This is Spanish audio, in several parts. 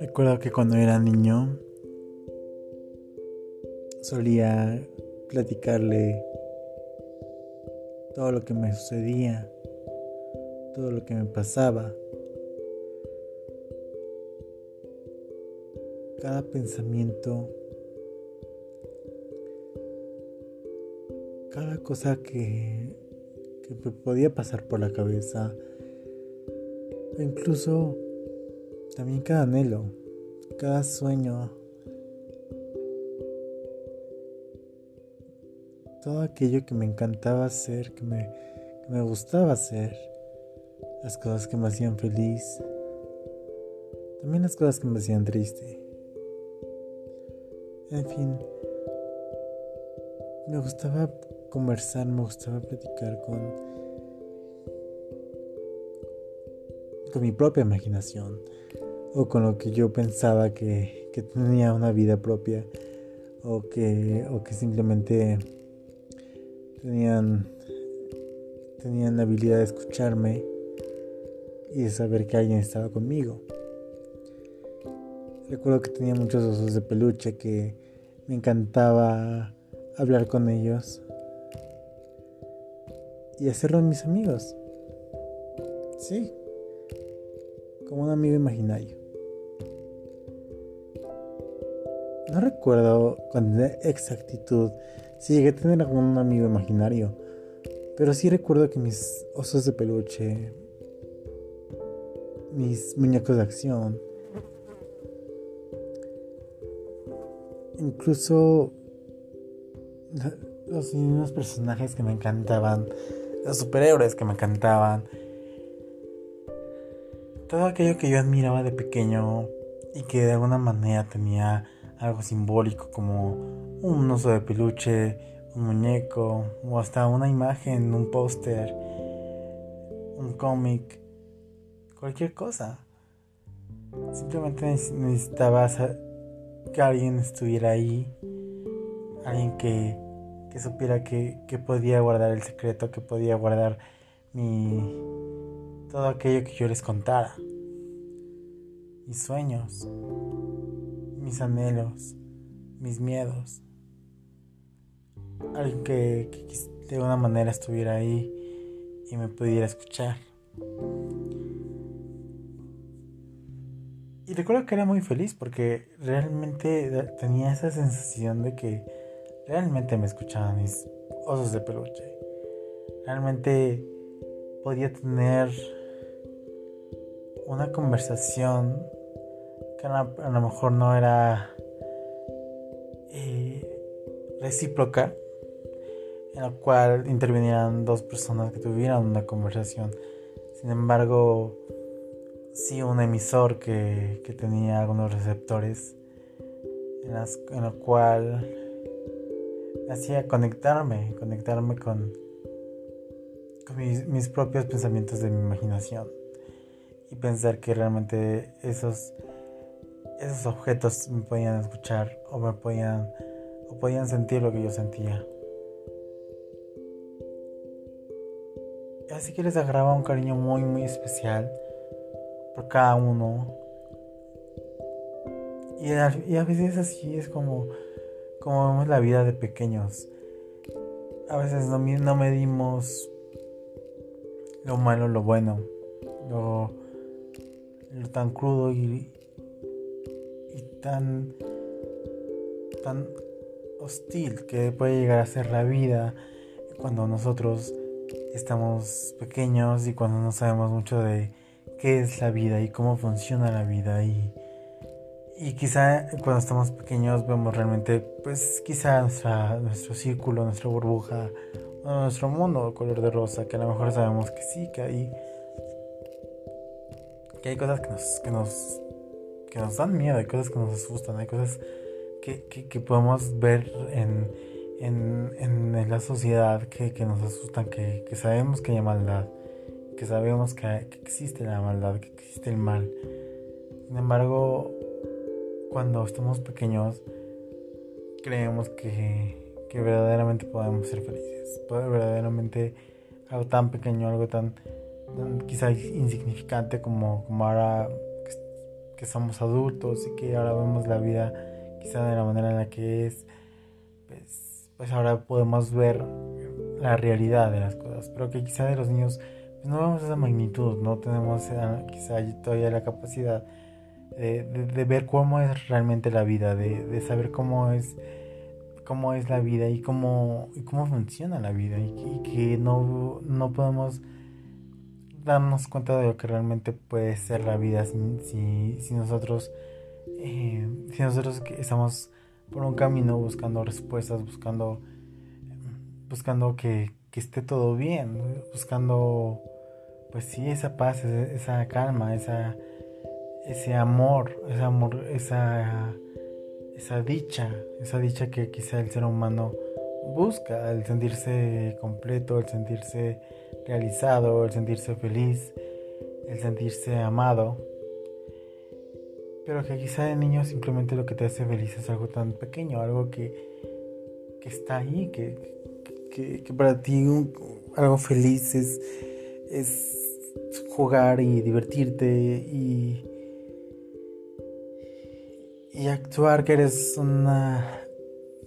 Recuerdo que cuando era niño solía platicarle todo lo que me sucedía, todo lo que me pasaba. Cada pensamiento, cada cosa que, que me podía pasar por la cabeza, incluso también cada anhelo, cada sueño, todo aquello que me encantaba hacer, que me, que me gustaba hacer, las cosas que me hacían feliz, también las cosas que me hacían triste. En fin, me gustaba conversar, me gustaba platicar con, con mi propia imaginación o con lo que yo pensaba que, que tenía una vida propia o que, o que simplemente tenían, tenían la habilidad de escucharme y de saber que alguien estaba conmigo. Recuerdo que tenía muchos osos de peluche que me encantaba hablar con ellos y hacerlo en mis amigos. Sí, como un amigo imaginario. No recuerdo con exactitud si llegué a tener algún amigo imaginario, pero sí recuerdo que mis osos de peluche, mis muñecos de acción, incluso los mismos personajes que me encantaban, los superhéroes que me encantaban, todo aquello que yo admiraba de pequeño y que de alguna manera tenía algo simbólico como un oso de peluche, un muñeco o hasta una imagen, un póster, un cómic, cualquier cosa. Simplemente necesitaba que alguien estuviera ahí, alguien que, que supiera que, que podía guardar el secreto, que podía guardar mi todo aquello que yo les contara. Mis sueños, mis anhelos, mis miedos. Alguien que, de alguna manera estuviera ahí y me pudiera escuchar. Y recuerdo que era muy feliz porque realmente tenía esa sensación de que realmente me escuchaban mis osos de peluche. Realmente podía tener una conversación que a, lo mejor no era eh, recíproca, en la cual intervinieran dos personas que tuvieran una conversación. Sin embargo, sí un emisor que, tenía algunos receptores en, las, en lo cual hacía conectarme, conectarme con, mis propios pensamientos de mi imaginación y pensar que realmente esos, esos objetos me podían escuchar o me podían, o podían sentir lo que yo sentía. Así que les agarraba un cariño muy muy especial por cada uno. Y a, y a veces así es como, como vemos la vida de pequeños. A veces no, medimos lo malo, lo bueno, lo, lo tan crudo y, y tan, tan hostil que puede llegar a ser la vida cuando nosotros estamos pequeños y cuando no sabemos mucho de qué es la vida y cómo funciona la vida y, y quizá cuando estamos pequeños vemos realmente pues quizá nuestro círculo, nuestra burbuja, nuestro mundo color de rosa que a lo mejor sabemos que sí, que hay que hay cosas que nos, que nos, que nos dan miedo, hay cosas que nos asustan, hay cosas que, que, podemos ver en, en, en, la sociedad que, que nos asustan, que, que, sabemos que hay maldad, que sabemos que, existe la maldad, que existe el mal. Sin embargo, cuando estamos pequeños, creemos que, que verdaderamente podemos ser felices, verdaderamente algo tan pequeño, algo tan, quizá insignificante como, como ahora que, somos adultos y que ahora vemos la vida quizá de la manera en la que es, pues, pues ahora podemos ver la realidad de las cosas, pero que quizá de los niños pues no vemos esa magnitud, no tenemos quizá todavía la capacidad de, ver cómo es realmente la vida, de, saber cómo es cómo es la vida y cómo, y cómo funciona la vida y, que no, no, podemos darnos cuenta de lo que realmente puede ser la vida si, si, nosotros eh, si nosotros estamos por un camino buscando respuestas buscando buscando que, que esté todo bien buscando pues sí esa paz esa calma esa ese amor, ese amor, esa, esa dicha, esa dicha que quizá el ser humano busca, el sentirse completo, el sentirse realizado, el sentirse feliz, el sentirse amado. Pero que quizá de niño simplemente lo que te hace feliz es algo tan pequeño, algo que, que está ahí, que, que, para ti algo feliz es, es jugar y divertirte y y actuar que eres una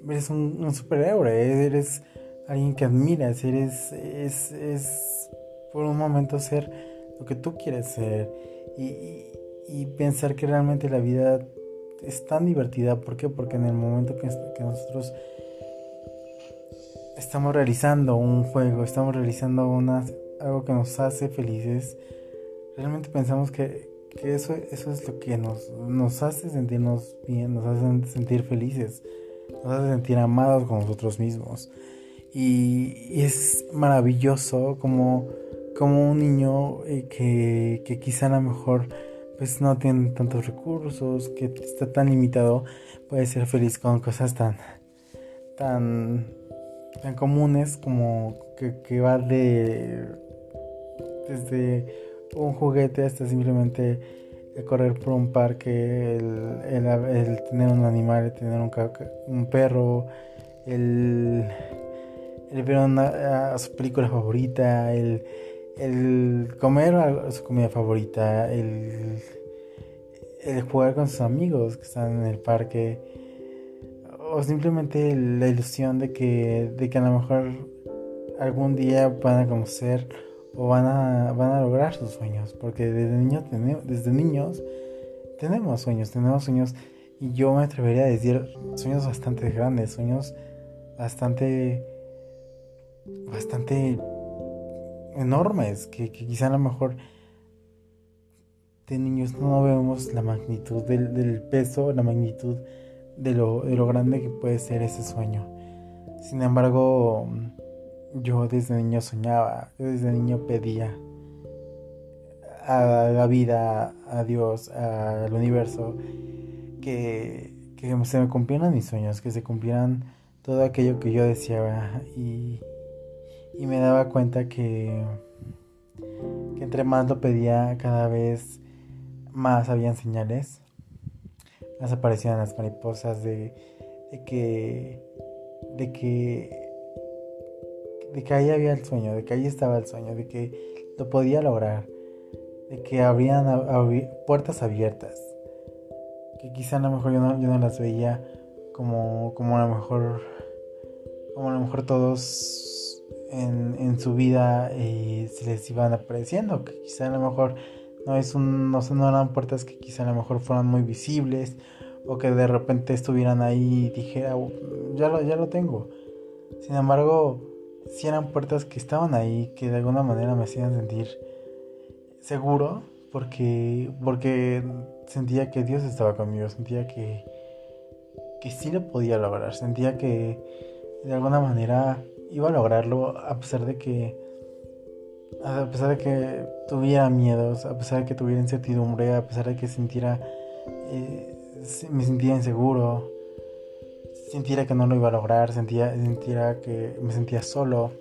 eres un, superhéroe eres alguien que admiras eres es, es, por un momento ser lo que tú quieres ser y, y, pensar que realmente la vida es tan divertida ¿por qué? porque en el momento que, que nosotros estamos realizando un juego estamos realizando una, algo que nos hace felices realmente pensamos que que eso, eso es lo que nos, nos hace sentirnos bien, nos hace sentir felices, nos hace sentir amados con nosotros mismos. Y, es maravilloso como, como un niño eh, que, que quizá a lo mejor pues no tiene tantos recursos, que está tan limitado, puede ser feliz con cosas tan, tan, tan comunes como que, que va de desde un juguete hasta simplemente el correr por un parque, el, tener un animal, el tener un, un perro, el, el ver una, su película favorita, el, el comer su comida favorita, el, el jugar con sus amigos que están en el parque, o simplemente la ilusión de que, de que a lo mejor algún día van a conocer o van a, van a lograr sus sueños, porque desde, niño desde niños tenemos sueños, tenemos sueños y yo me atrevería a decir sueños bastante grandes, sueños bastante, bastante enormes, que, quizá a lo mejor de niños no vemos la magnitud del, del peso, la magnitud de lo, de lo grande que puede ser ese sueño. Sin embargo, yo desde niño soñaba, yo desde niño pedía a la vida, a Dios, al universo, que, se me cumplieran mis sueños, que se cumplieran todo aquello que yo deseaba. Y, y me daba cuenta que, que entre más lo pedía cada vez más habían señales, más aparecían las mariposas de, de que de que de que ahí había el sueño, de que ahí estaba el sueño, de que lo podía lograr, de que habrían puertas abiertas, que quizá a lo mejor yo no, yo no las veía como, como a lo mejor, como a lo mejor todos en, en su vida eh, se les iban apareciendo, que quizá a lo mejor no es un, no, no eran puertas que quizá a lo mejor fueran muy visibles o que de repente estuvieran ahí y dijera, oh, ya lo, ya lo tengo. Sin embargo, si eran puertas que estaban ahí, que de alguna manera me hacían sentir seguro, porque, porque sentía que Dios estaba conmigo, sentía que, que sí lo podía lograr, sentía que de alguna manera iba a lograrlo a pesar de que a pesar de que tuviera miedos, a pesar de que tuviera incertidumbre, a pesar de que sintiera eh, me sentía inseguro, sintiera que no lo iba a lograr, sentía, sentía que me sentía solo,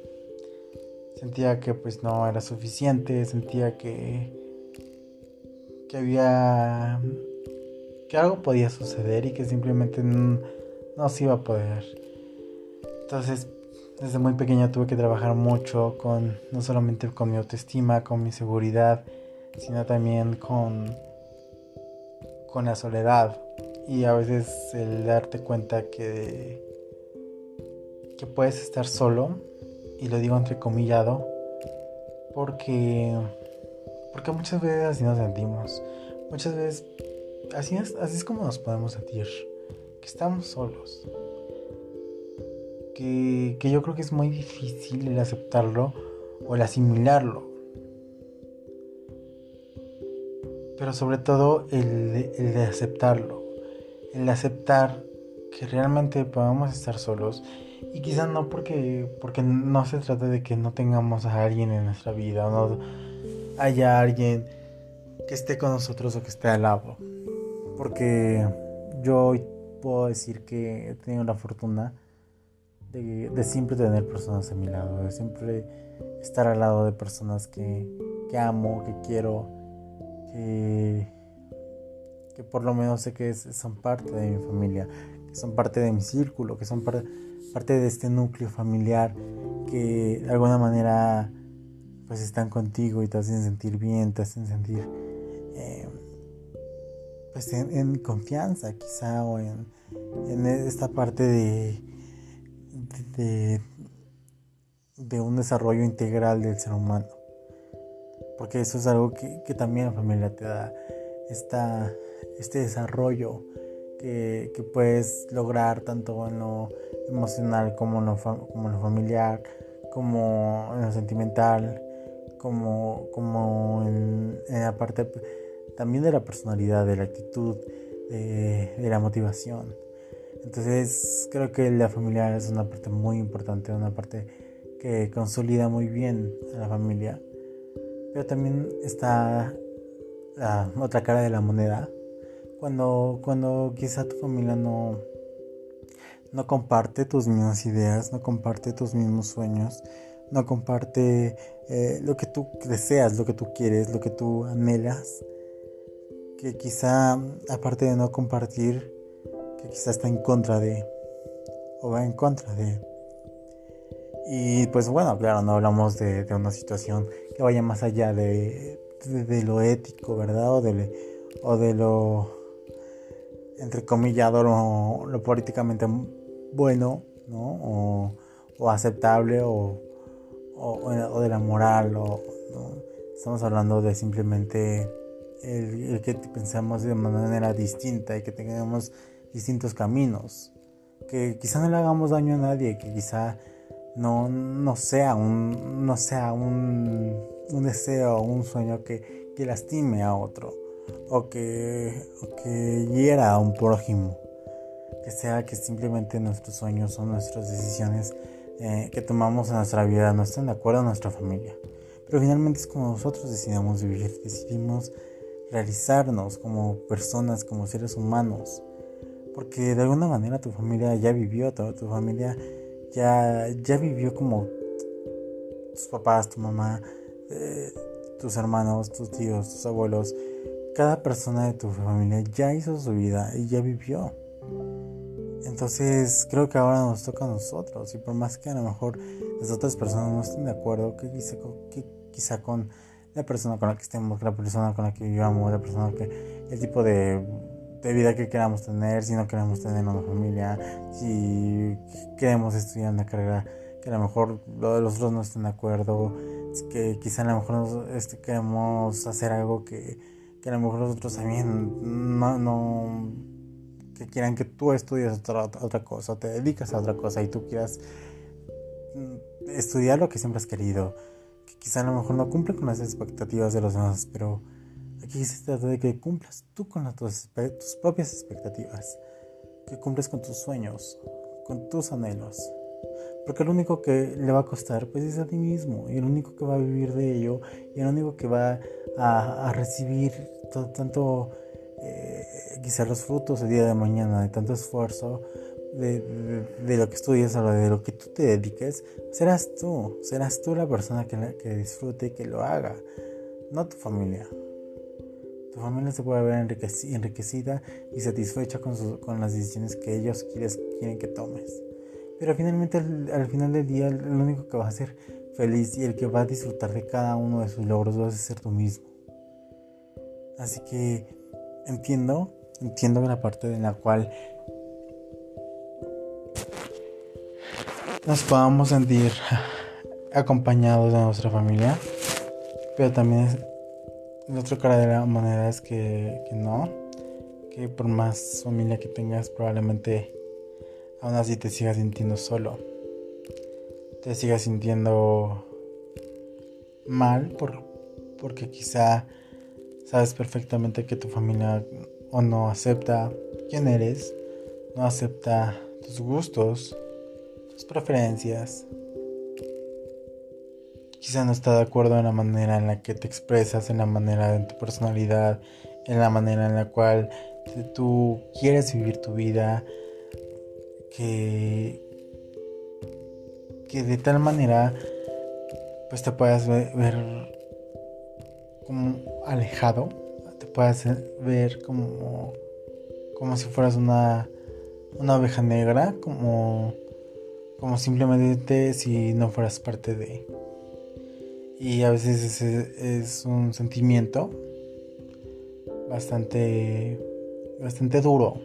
sentía que pues no era suficiente, sentía que, que había, que algo podía suceder y que simplemente no, se iba a poder. Entonces desde muy pequeña tuve que trabajar mucho con, no solamente con mi autoestima, con mi seguridad, sino también con, con la soledad. Y a veces el darte cuenta que, que puedes estar solo, y lo digo entrecomillado, porque, porque muchas veces así nos sentimos. Muchas veces así es, así es como nos podemos sentir, que estamos solos que, yo creo que es muy difícil el aceptarlo o el asimilarlo. Pero sobre todo el de, aceptarlo. El aceptar que realmente podemos estar solos. Y quizá no porque, porque no se trata de que no tengamos a alguien en nuestra vida o no haya alguien que esté con nosotros o que esté al lado. Porque yo puedo decir que he tenido la fortuna de, siempre tener personas a mi lado, de siempre estar al lado de personas que, amo, que quiero, que, que, por lo menos sé que son parte de mi familia, que son parte de mi círculo, que son parte de este núcleo familiar, que de alguna manera pues están contigo y te hacen sentir bien, te hacen sentir eh, pues en, confianza quizá o en esta parte de de, un desarrollo integral del ser humano. Porque eso es algo que, también la familia te da, esta, este desarrollo que, puedes lograr tanto en lo emocional como en lo, como en lo familiar, como en lo sentimental, como, como en, la parte también de la personalidad, de la actitud, de la motivación. Entonces creo que la familia es una parte muy importante, una parte que consolida muy bien a la familia. Pero también está la otra cara de la moneda. Cuando, cuando quizá tu familia no, no comparte tus mismas ideas, no comparte tus mismos sueños, no comparte eh, lo que tú deseas, lo que tú quieres, lo que tú anhelas. Que quizá aparte de no compartir, que quizás está en contra de, o va en contra de. Y pues bueno, claro, no hablamos de, una situación que vaya más allá de, de, lo ético, ¿verdad? O de, o de lo, entrecomillado, lo, lo políticamente bueno, ¿no? O, aceptable, o, o, de la moral, o, Estamos hablando de simplemente el, el, que pensamos de manera distinta y que tengamos distintos caminos, que quizá no le hagamos daño a nadie, que quizá no, no sea un, no sea un, un deseo o un sueño que, que, lastime a otro o que, que hiera a un prójimo, que sea que simplemente nuestros sueños o nuestras decisiones eh, que tomamos en nuestra vida no estén de acuerdo a nuestra familia. Pero finalmente es como nosotros decidimos vivir, decidimos realizarnos como personas, como seres humanos. Porque de alguna manera tu familia ya vivió, toda tu familia ya, ya vivió como tus papás, tu mamá, eh, tus hermanos, tus tíos, tus abuelos. Cada persona de tu familia ya hizo su vida y ya vivió. Entonces creo que ahora nos toca a nosotros y por más que a lo mejor las otras personas no estén de acuerdo, que quizá, que quizá con la persona con la que estemos, la persona con la que vivamos, la persona que el tipo de de vida que queramos tener, si no queremos tener una familia, si queremos estudiar una carrera que a lo mejor los otros no estén de acuerdo, que quizá a lo mejor este, queremos hacer algo que, que, a lo mejor los otros también no, que quieran que tú estudies otra, otra cosa, te dedicas a otra cosa y tú quieras mm, estudiar lo que siempre has querido, que quizá a lo mejor no cumple con las expectativas de los demás, pero Aquí se trata de que cumplas tú con tus, propias expectativas, que cumples con tus sueños, con tus anhelos. Porque lo único que le va a costar pues es a ti mismo, y el único que va a vivir de ello, y el único que va a, recibir tanto, eh, quizás los frutos el día de mañana de tanto esfuerzo, de, lo que estudias o de lo que tú te dediques, serás tú, serás tú la persona que, que disfrute y que lo haga, no tu familia. Tu familia se puede ver enriquecida y satisfecha con, las decisiones que ellos quieren que tomes. Pero finalmente al, final del día el único que va a ser feliz y el que va a disfrutar de cada uno de sus logros vas a ser tú mismo. Así que entiendo, entiendo la parte en la cual nos podamos sentir acompañados de nuestra familia, pero también la otra cara de la moneda es que, que no, que por más familia que tengas probablemente aún así te sigas sintiendo solo, te sigas sintiendo mal por, porque quizá sabes perfectamente que tu familia o no acepta quién eres, no acepta tus gustos, tus preferencias. Quizá no está de acuerdo en la manera en la que te expresas, en la manera de tu personalidad, en la manera en la cual tú quieres vivir tu vida, que, que de tal manera pues te puedas ver, como alejado, te puedas ver como, como si fueras una, una oveja negra, como, como simplemente si no fueras parte de. Y a veces es un sentimiento bastante, bastante duro,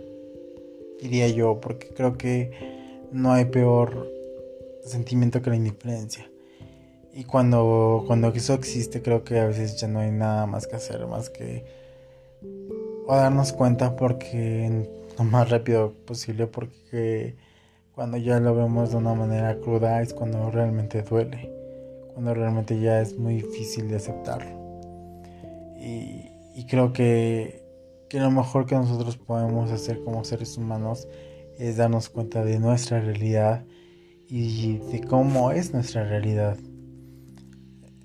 diría yo, porque creo que no hay peor sentimiento que la indiferencia. Y cuando, cuando eso existe, creo que a veces ya no hay nada más que hacer, más que darnos cuenta porque lo más rápido posible, porque cuando ya lo vemos de una manera cruda es cuando realmente duele, cuando realmente ya es muy difícil de aceptarlo. Y, y creo que, que lo mejor que nosotros podemos hacer como seres humanos es darnos cuenta de nuestra realidad y de cómo es nuestra realidad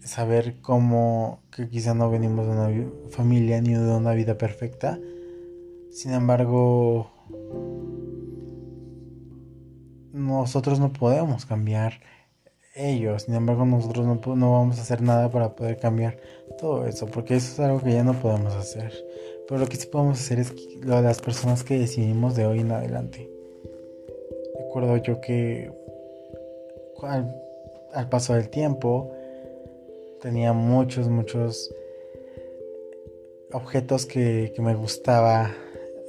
saber cómo que quizá no venimos de una familia ni de una vida perfecta. Sin embargo, nosotros no podemos cambiar ellos. Sin embargo, nosotros no, no, vamos a hacer nada para poder cambiar todo eso, porque eso es algo que ya no podemos hacer. Pero lo que sí podemos hacer es lo de las personas que decidimos de hoy en adelante. Recuerdo yo que al paso del tiempo, tenía muchos, muchos objetos que, me gustaba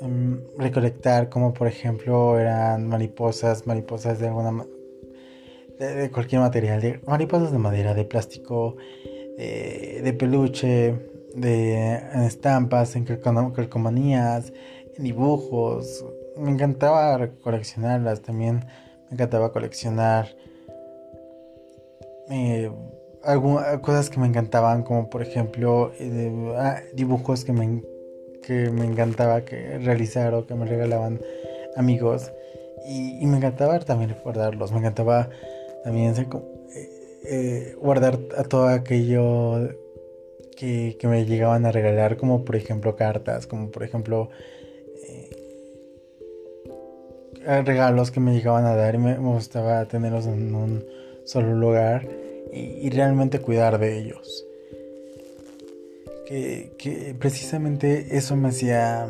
em, recolectar, como por ejemplo eran mariposas, mariposas de alguna de, cualquier material, de, mariposas de madera, de plástico, de peluche, de estampas, en calcomanías, en dibujos. Me encantaba coleccionarlas, también me encantaba coleccionar eh, cosas que me encantaban, como por ejemplo eh, ah, dibujos que me, que me encantaba que realizar o que me regalaban amigos. Y, me encantaba también guardarlos, me encantaba también eh, eh, guardar a todo aquello que, que, me llegaban a regalar, como por ejemplo cartas, como por ejemplo regalos que me llegaban a dar y me gustaba tenerlos en un solo lugar y, realmente cuidar de ellos. Que, precisamente eso me hacía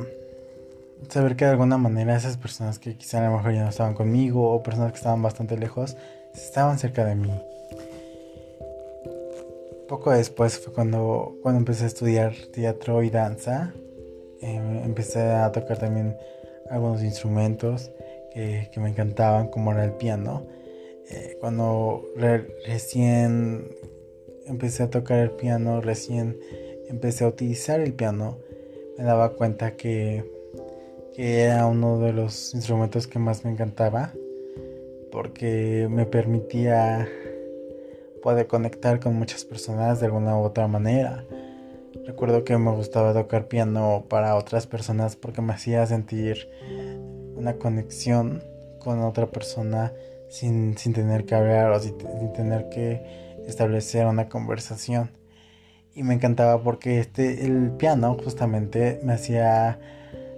saber que de alguna manera esas personas que quizá a lo mejor ya no estaban conmigo o personas que estaban bastante lejos, estaban cerca de mí. Poco después fue cuando, cuando empecé a estudiar teatro y danza. Em, empecé a tocar también algunos instrumentos que, que me encantaban, como era el piano. Eh, cuando recién empecé a tocar el piano, recién empecé a utilizar el piano, me daba cuenta que, que era uno de los instrumentos que más me encantaba porque me permitía poder conectar con muchas personas de alguna u otra manera. Recuerdo que me gustaba tocar piano para otras personas porque me hacía sentir una conexión con otra persona sin, tener que hablar o sin, tener que establecer una conversación. Y me encantaba porque este, el piano justamente me hacía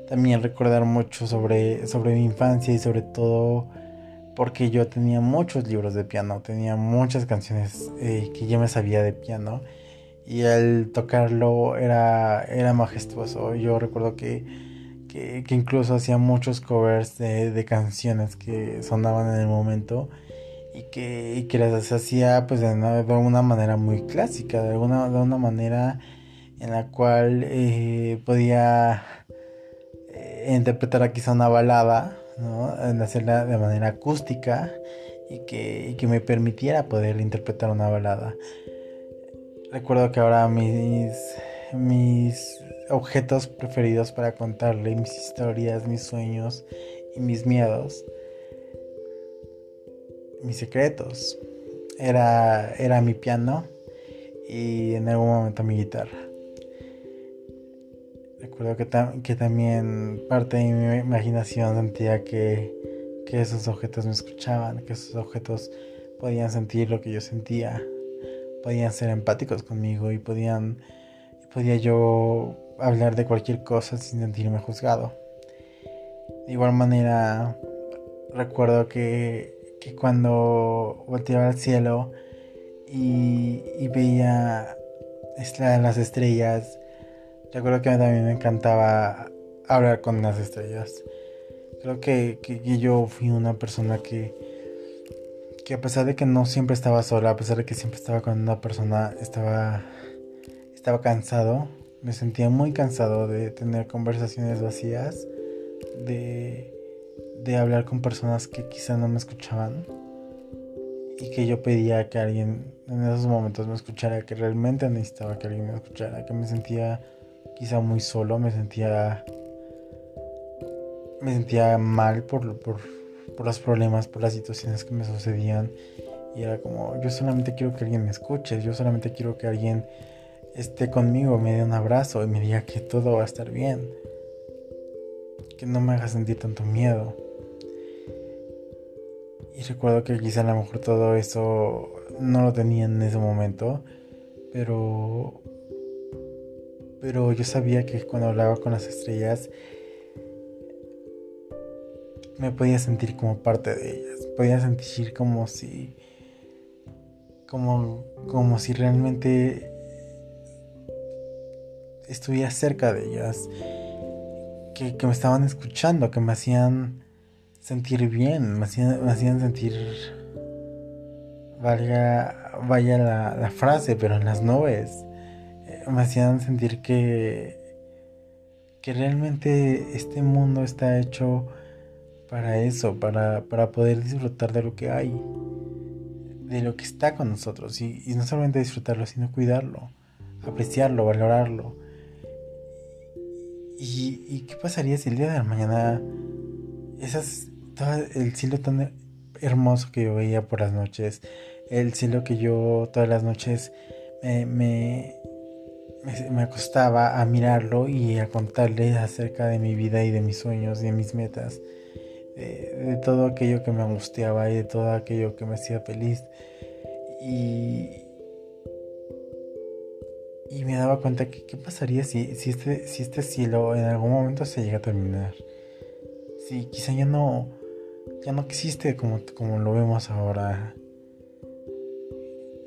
también recordar mucho sobre, sobre mi infancia y sobre todo porque yo tenía muchos libros de piano, tenía muchas canciones eh, que yo me sabía de piano y al tocarlo era, era majestuoso. Yo recuerdo que que, incluso hacía muchos covers de, canciones que sonaban en el momento y que, que las hacía pues de una, manera muy clásica, de, alguna, de una manera en la cual eh, podía eh, interpretar quizá una balada, ¿no? hacerla de manera acústica y que, que me permitiera poder interpretar una balada. Recuerdo que ahora mis, mis objetos preferidos para contarle mis historias, mis sueños y mis miedos, mis secretos, era, era mi piano y en algún momento mi guitarra. Recuerdo que, que también parte de mi imaginación sentía que, que esos objetos me escuchaban, que esos objetos podían sentir lo que yo sentía, podían ser empáticos conmigo y podían podía yo hablar de cualquier cosa sin sentirme juzgado. De igual manera, recuerdo que, que cuando volteaba al cielo y, veía las estrellas, recuerdo que también me encantaba hablar con las estrellas. Creo que, yo fui una persona que, que a pesar de que no siempre estaba sola, a pesar de que siempre estaba con una persona, estaba, estaba cansado, me sentía muy cansado de tener conversaciones vacías, de, de hablar con personas que quizá no me escuchaban y que yo pedía que alguien en esos momentos me escuchara, que realmente necesitaba que alguien me escuchara, que me sentía quizá muy solo, me sentía me sentía mal por, por, por los problemas, por las situaciones que me sucedían. Y era como, yo solamente quiero que alguien me escuche, yo solamente quiero que alguien esté conmigo, me dé un abrazo y me diga que todo va a estar bien. Que no me haga sentir tanto miedo. Y recuerdo que quizá a lo mejor todo eso no lo tenía en ese momento, pero pero yo sabía que cuando hablaba con las estrellas me podía sentir como parte de ellas. Podía sentir como si. como, como si realmente estuviera cerca de ellas. Que, me estaban escuchando, que me hacían sentir bien, me hacían, me hacían sentir. Valga, vaya la, la frase, pero en las nubes. Eh, me hacían sentir que. que realmente este mundo está hecho para eso, para, poder disfrutar de lo que hay, de lo que está con nosotros. Y, no solamente disfrutarlo, sino cuidarlo, apreciarlo, valorarlo. Y, qué pasaría si el día de la mañana esas, todo el cielo tan hermoso que yo veía por las noches, el cielo que yo todas las noches me, me, me, acostaba a mirarlo y a contarle acerca de mi vida y de mis sueños y de mis metas de, todo aquello que me angustiaba y de todo aquello que me hacía feliz. Y, y me daba cuenta que qué pasaría si, si, este, si este cielo en algún momento se llega a terminar. Si quizá ya no, ya no existe como, como lo vemos ahora.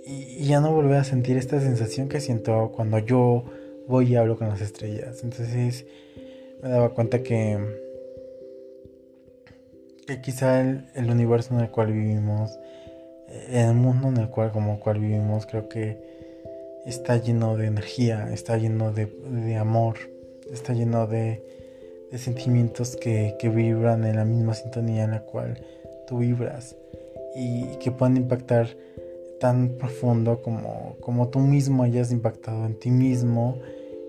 Y, ya no volver a sentir esta sensación que siento cuando yo voy y hablo con las estrellas. Entonces me daba cuenta que que quizá el, universo en el cual vivimos, el mundo en el cual como cual vivimos, creo que está lleno de energía, está lleno de, amor, está lleno de, sentimientos que, vibran en la misma sintonía en la cual tú vibras y que pueden impactar tan profundo como, como tú mismo hayas impactado en ti mismo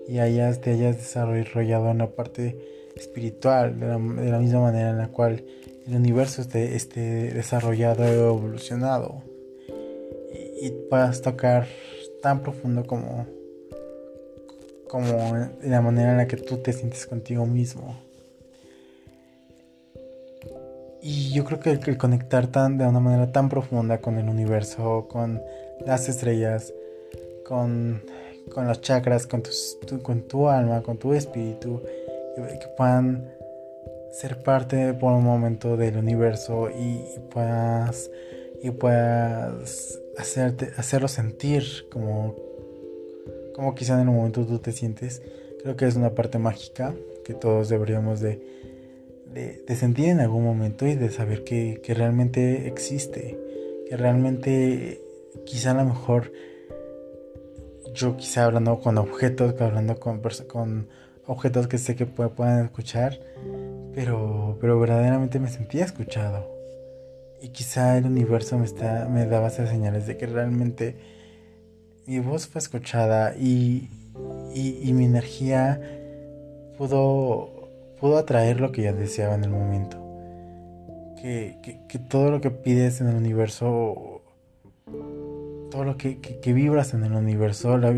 y hayas, te hayas desarrollado en la parte espiritual de la, de la misma manera en la cual el universo esté, esté desarrollado y evolucionado y, puedas tocar tan profundo como como la manera en la que tú te sientes contigo mismo. Y yo creo que el, conectar tan de una manera tan profunda con el universo con las estrellas con, con los chakras con tu, con tu alma con tu espíritu que puedan ser parte por un momento del universo y, puedas y puedas hacerte, hacerlo sentir como como quizá en el momento tú te sientes creo que es una parte mágica que todos deberíamos de, de, sentir en algún momento y de saber que, que realmente existe, que realmente quizá a lo mejor yo quizá hablando con objetos, hablando con, con objetos que sé que puedan escuchar, pero, pero verdaderamente me sentía escuchado. Y quizá el universo me, está, me daba esas señales de que realmente mi voz fue escuchada y, y, mi energía pudo, pudo atraer lo que yo deseaba en el momento. Que, que, todo lo que pides en el universo, todo lo que, que vibras en el universo, la,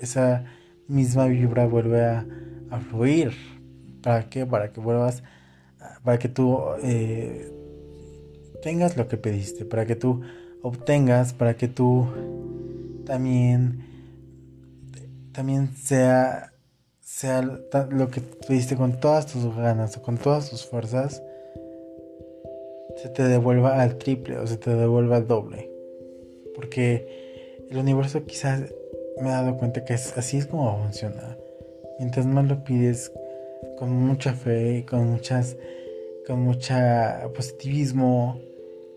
esa misma vibra vuelve a, a, fluir. ¿Para qué? Para que vuelvas, para que tú eh, tengas lo que pediste, para que tú obtengas, para que tú también, también sea, sea lo que pediste con todas tus ganas o con todas tus fuerzas, se te devuelva al triple o se te devuelva al doble. Porque el universo quizás me he dado cuenta que así es como funciona. Mientras más lo pides con mucha fe, con muchas, con mucha positivismo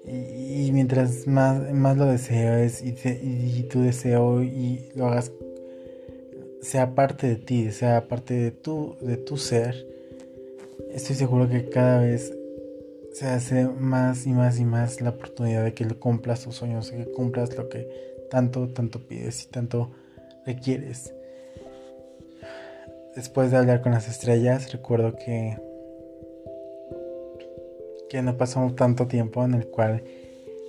y, mientras más, más lo deseas y, y, tu deseo y lo hagas sea parte de ti, sea parte de tu, de tu ser, estoy seguro que cada vez se hace más y más y más la oportunidad de que cumplas tus sueños, que cumplas lo que tanto, tanto pides y tanto requieres. Después de hablar con las estrellas, recuerdo que que no pasó tanto tiempo en el cual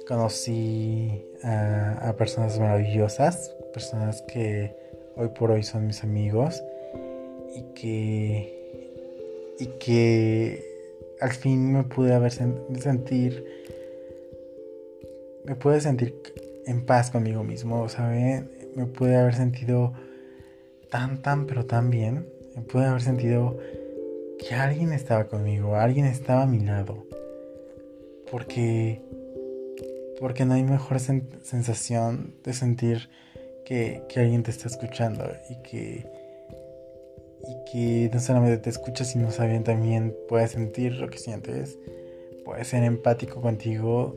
conocí a, personas maravillosas, personas que hoy por hoy son mis amigos y que y que al fin me pude haber sentir me pude sentir en paz conmigo mismo, ¿saben? Me pude haber sentido tan tan pero tan bien, me pude haber sentido que alguien estaba conmigo, alguien estaba a mi lado porque, porque no hay mejor sensación de sentir que, alguien te está escuchando y que, y que no solamente te escucha, sino saben también puede sentir lo que sientes, puede ser empático contigo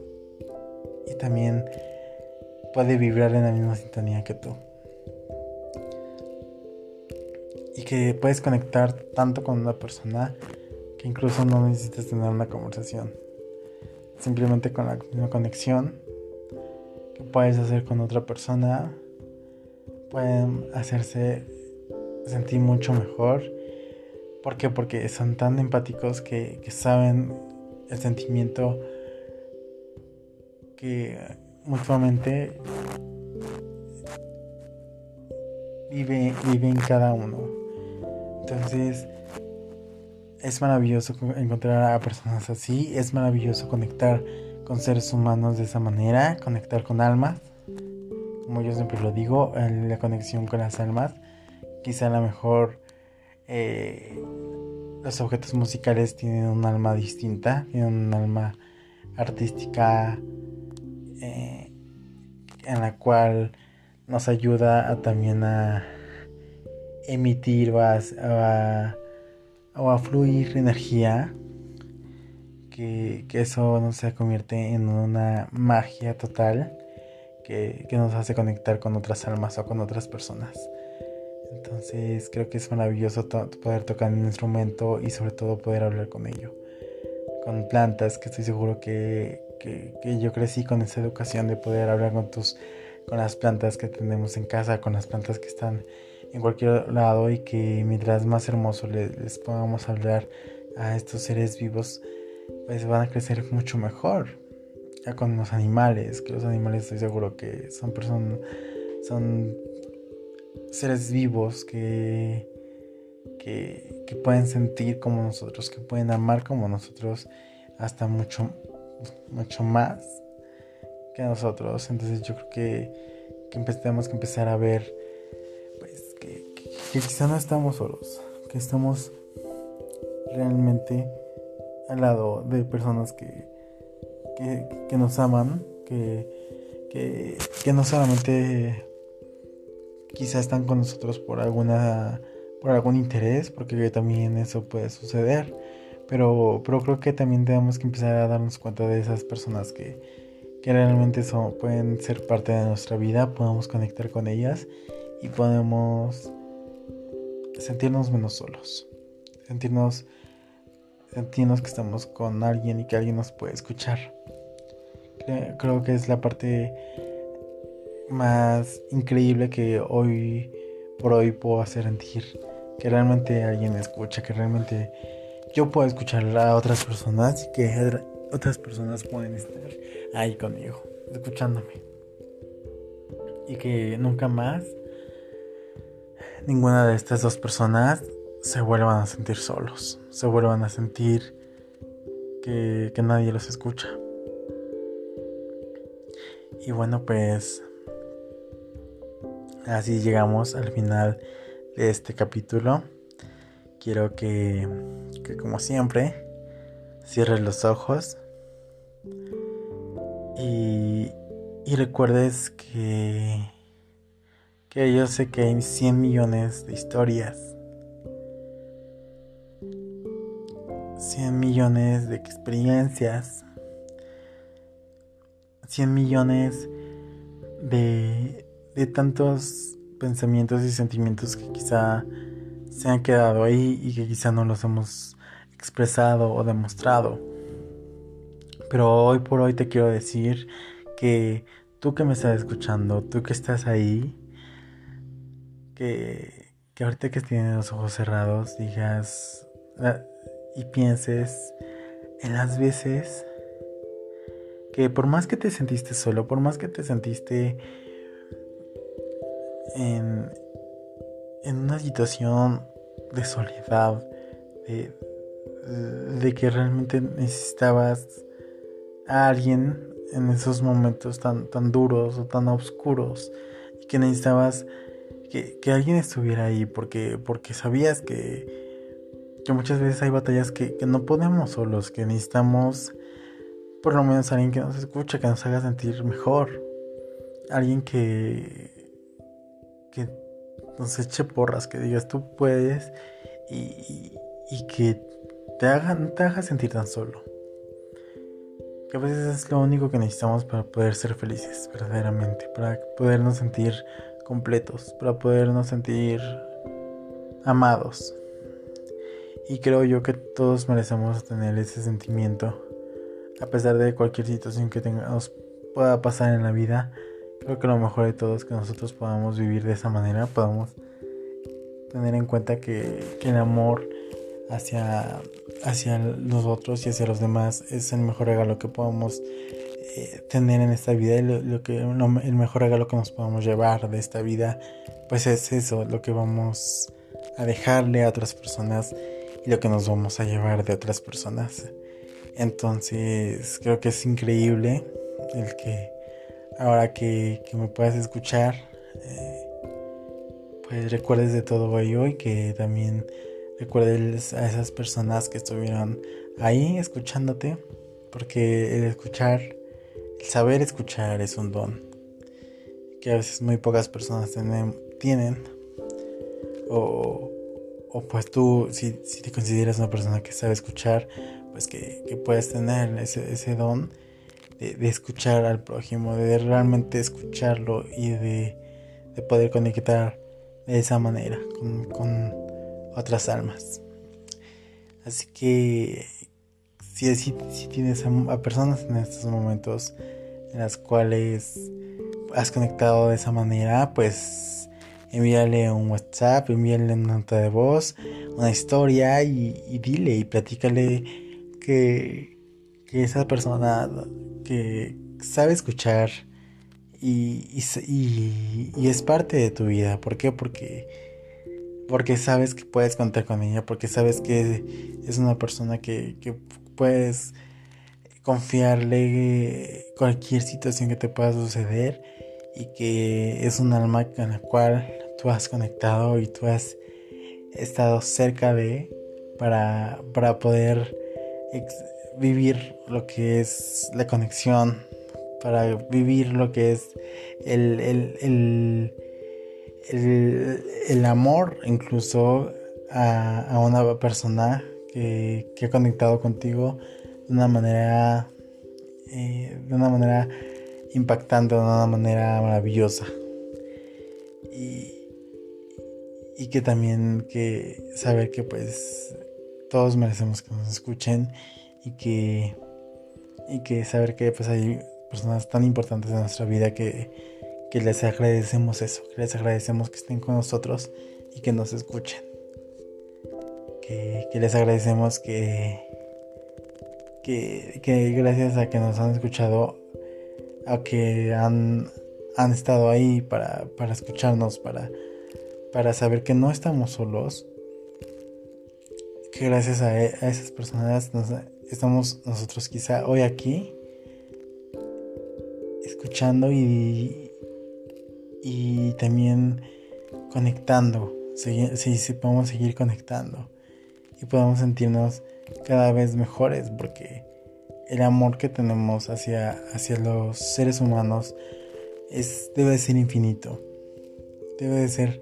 y también puede vibrar en la misma sintonía que tú. Y que puedes conectar tanto con una persona que incluso no necesitas tener una conversación simplemente con la misma conexión que puedes hacer con otra persona pueden hacerse sentir mucho mejor. ¿Por qué? Porque son tan empáticos que, saben el sentimiento que mutuamente vive, vive en cada uno. Entonces, es maravilloso encontrar a personas así, es maravilloso conectar con seres humanos de esa manera, conectar con almas, como yo siempre lo digo, la conexión con las almas, quizá a lo mejor eh, los objetos musicales tienen un alma distinta, tienen un alma artística eh, en la cual nos ayuda también a emitir o a o a fluir energía, que, eso no se convierte en una magia total que, nos hace conectar con otras almas o con otras personas. Entonces creo que es maravilloso poder tocar un instrumento y sobre todo poder hablar con ello. Con plantas, que estoy seguro que, que, yo crecí con esa educación de poder hablar con tus con las plantas que tenemos en casa, con las plantas que están en cualquier lado y que mientras más hermoso les, podamos hablar a estos seres vivos, pues van a crecer mucho mejor. Ya con los animales, que los animales estoy seguro que son personas, son seres vivos que, que, que pueden sentir como nosotros, que pueden amar como nosotros, hasta mucho, mucho más que nosotros. Entonces yo creo que, que tenemos que empezar a ver que quizá no estamos solos, que estamos realmente al lado de personas que, que, nos aman, que, que, no solamente quizá están con nosotros por alguna por algún interés, porque también eso puede suceder. Pero, pero creo que también tenemos que empezar a darnos cuenta de esas personas que, que realmente son, pueden ser parte de nuestra vida, podemos conectar con ellas y podemos sentirnos menos solos, sentirnos, sentirnos que estamos con alguien y que alguien nos puede escuchar. Creo que es la parte más increíble que hoy por hoy puedo hacer sentir. Que realmente alguien me escucha, que realmente yo puedo escuchar a otras personas y que otras personas pueden estar ahí conmigo, escuchándome. Y que nunca más ninguna de estas dos personas se vuelvan a sentir solos, se vuelvan a sentir que, que nadie los escucha. Y bueno, pues así llegamos al final de este capítulo. Quiero que, que como siempre, cierres los ojos y, y recuerdes que, que yo sé que hay 100 millones de historias. 100 millones de experiencias 100 millones de, de tantos pensamientos y sentimientos que quizá se han quedado ahí y que quizá no los hemos expresado o demostrado. Pero hoy por hoy te quiero decir que tú que me estás escuchando, tú que estás ahí, que, que ahorita que tienes los ojos cerrados digas ah, y pienses en las veces que por más que te sentiste solo, por más que te sentiste en, en una situación de soledad, de, de que realmente necesitabas a alguien en esos momentos tan, tan duros o tan oscuros y que necesitabas que, alguien estuviera ahí porque, porque sabías que, que muchas veces hay batallas que, que no podemos solos, que necesitamos por lo menos alguien que nos escuche, que nos haga sentir mejor. Alguien que, que nos eche porras, que digas tú puedes y, y que te haga, no te haga sentir tan solo. Que a veces es lo único que necesitamos para poder ser felices, verdaderamente, para podernos sentir completos, para podernos sentir amados. Y creo yo que todos merecemos tener ese sentimiento a pesar de cualquier situación que nos pueda pasar en la vida, creo que lo mejor de todo es que nosotros podamos vivir de esa manera, podamos tener en cuenta que, el amor hacia, hacia nosotros y hacia los demás es el mejor regalo que podamos tener en esta vida lo, que, el mejor regalo que nos podamos llevar de esta vida pues es eso, lo que vamos a dejarle a otras personas y lo que nos vamos a llevar de otras personas. Entonces creo que es increíble el que ahora que, me puedas escuchar, eh, pues recuerdes de todo ello y que también recuerdes a esas personas que estuvieron ahí escuchándote, porque el escuchar, el saber escuchar es un don que a veces muy pocas personas tienen. O, o pues tú, si, si te consideras una persona que sabe escuchar, pues que, que puedes tener ese, ese don de, escuchar al prójimo, de realmente escucharlo y de, de poder conectar de esa manera con, con, otras almas. Así que si, si, tienes a, personas en estos momentos en las cuales has conectado de esa manera, pues envíale un WhatsApp, envíale una nota de voz, una historia y, dile y platícale que, esa persona que sabe escuchar y, y, es parte de tu vida. ¿Por qué? Porque, porque sabes que puedes contar con ella, porque sabes que es una persona que puedes confiarle cualquier situación que te pueda suceder y que es un alma con la cual tú has conectado y tú has estado cerca de para, para poder vivir lo que es la conexión, para vivir lo que es el, el, amor incluso a, una persona que, ha conectado contigo de una manera eh, de una manera impactante, de una manera maravillosa. Y, y que también que saber que pues todos merecemos que nos escuchen y que y que saber que pues hay personas tan importantes en nuestra vida que, que les agradecemos eso, que les agradecemos que estén con nosotros y que nos escuchen. Que, les agradecemos que, que, que, gracias a que nos han escuchado, a que han, han estado ahí para, para escucharnos, para, para saber que no estamos solos, que gracias a, e, esas personas estamos nosotros quizá hoy aquí escuchando y, y también conectando, si, si, podemos seguir conectando y podemos sentirnos cada vez mejores porque el amor que tenemos hacia, hacia los seres humanos es, debe ser infinito, debe de ser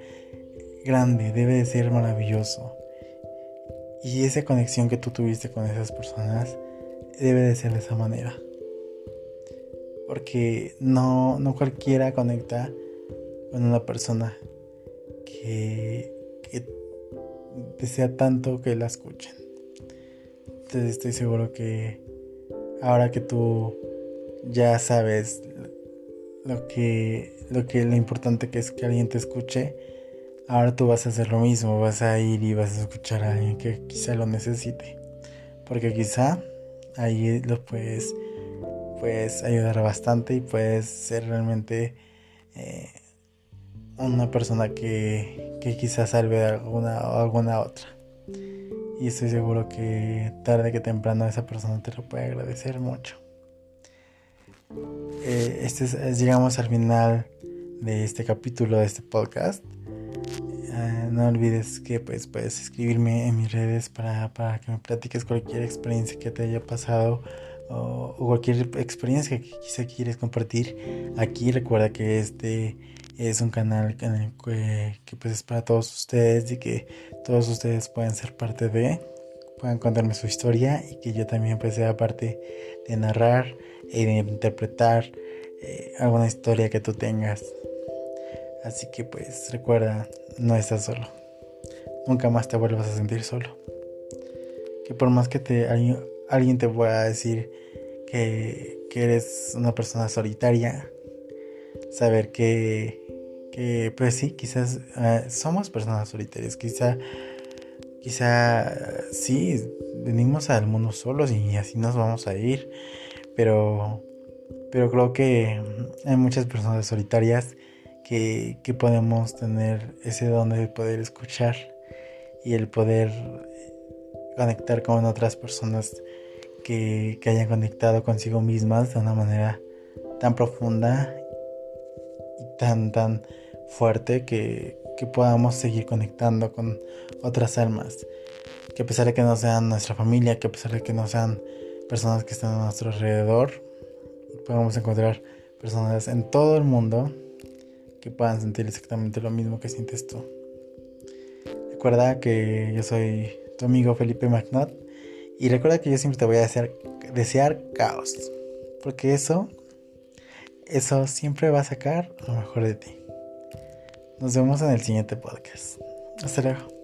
grande, debe de ser maravilloso. Y esa conexión que tú tuviste con esas personas debe de ser de esa manera. Porque no, no cualquiera conecta con una persona que, que desea tanto que la escuchen. Entonces estoy seguro que ahora que tú ya sabes lo que, lo que lo importante que es que alguien te escuche, ahora tú vas a hacer lo mismo, vas a ir y vas a escuchar a alguien que quizá lo necesite. Porque quizá ahí lo puedes, puedes ayudar bastante y puedes ser realmente eh, una persona que, que quizás salve de alguna alguna otra. Y estoy seguro que tarde que temprano esa persona te lo puede agradecer mucho. Eh, este es, llegamos al final de este capítulo de este podcast. Eh, no olvides que pues puedes escribirme en mis redes para, que me platiques cualquier experiencia que te haya pasado o, cualquier experiencia que quizá quieres compartir. Aquí recuerda que este es un canal que, que, pues es para todos ustedes y que todos ustedes pueden ser parte de, puedan contarme su historia y que yo también pues sea parte de narrar de interpretar eh, alguna historia que tú tengas. Así que pues recuerda, no estás solo. Nunca más te vuelvas a sentir solo. Que por más que te, alguien, te pueda decir que, eres una persona solitaria, saber que, que pues sí, quizás eh, somos personas solitarias, quizá, quizá sí, venimos al mundo solos y así nos vamos a ir, pero, pero creo que hay muchas personas solitarias que, podemos tener ese don de poder escuchar y el poder conectar con otras personas que, hayan conectado consigo mismas de una manera tan profunda y tan tan fuerte que, que podamos seguir conectando con otras almas que a pesar de que no sean nuestra familia que a pesar de que no sean personas que están a nuestro alrededor podemos encontrar personas en todo el mundo que puedan sentir exactamente lo mismo que sientes tú. Recuerda que yo soy tu amigo Felipe Magnot y recuerda que yo siempre te voy a desear, desear caos, porque eso, eso siempre va a sacar lo mejor de ti. Nos vemos en el siguiente podcast. Hasta luego.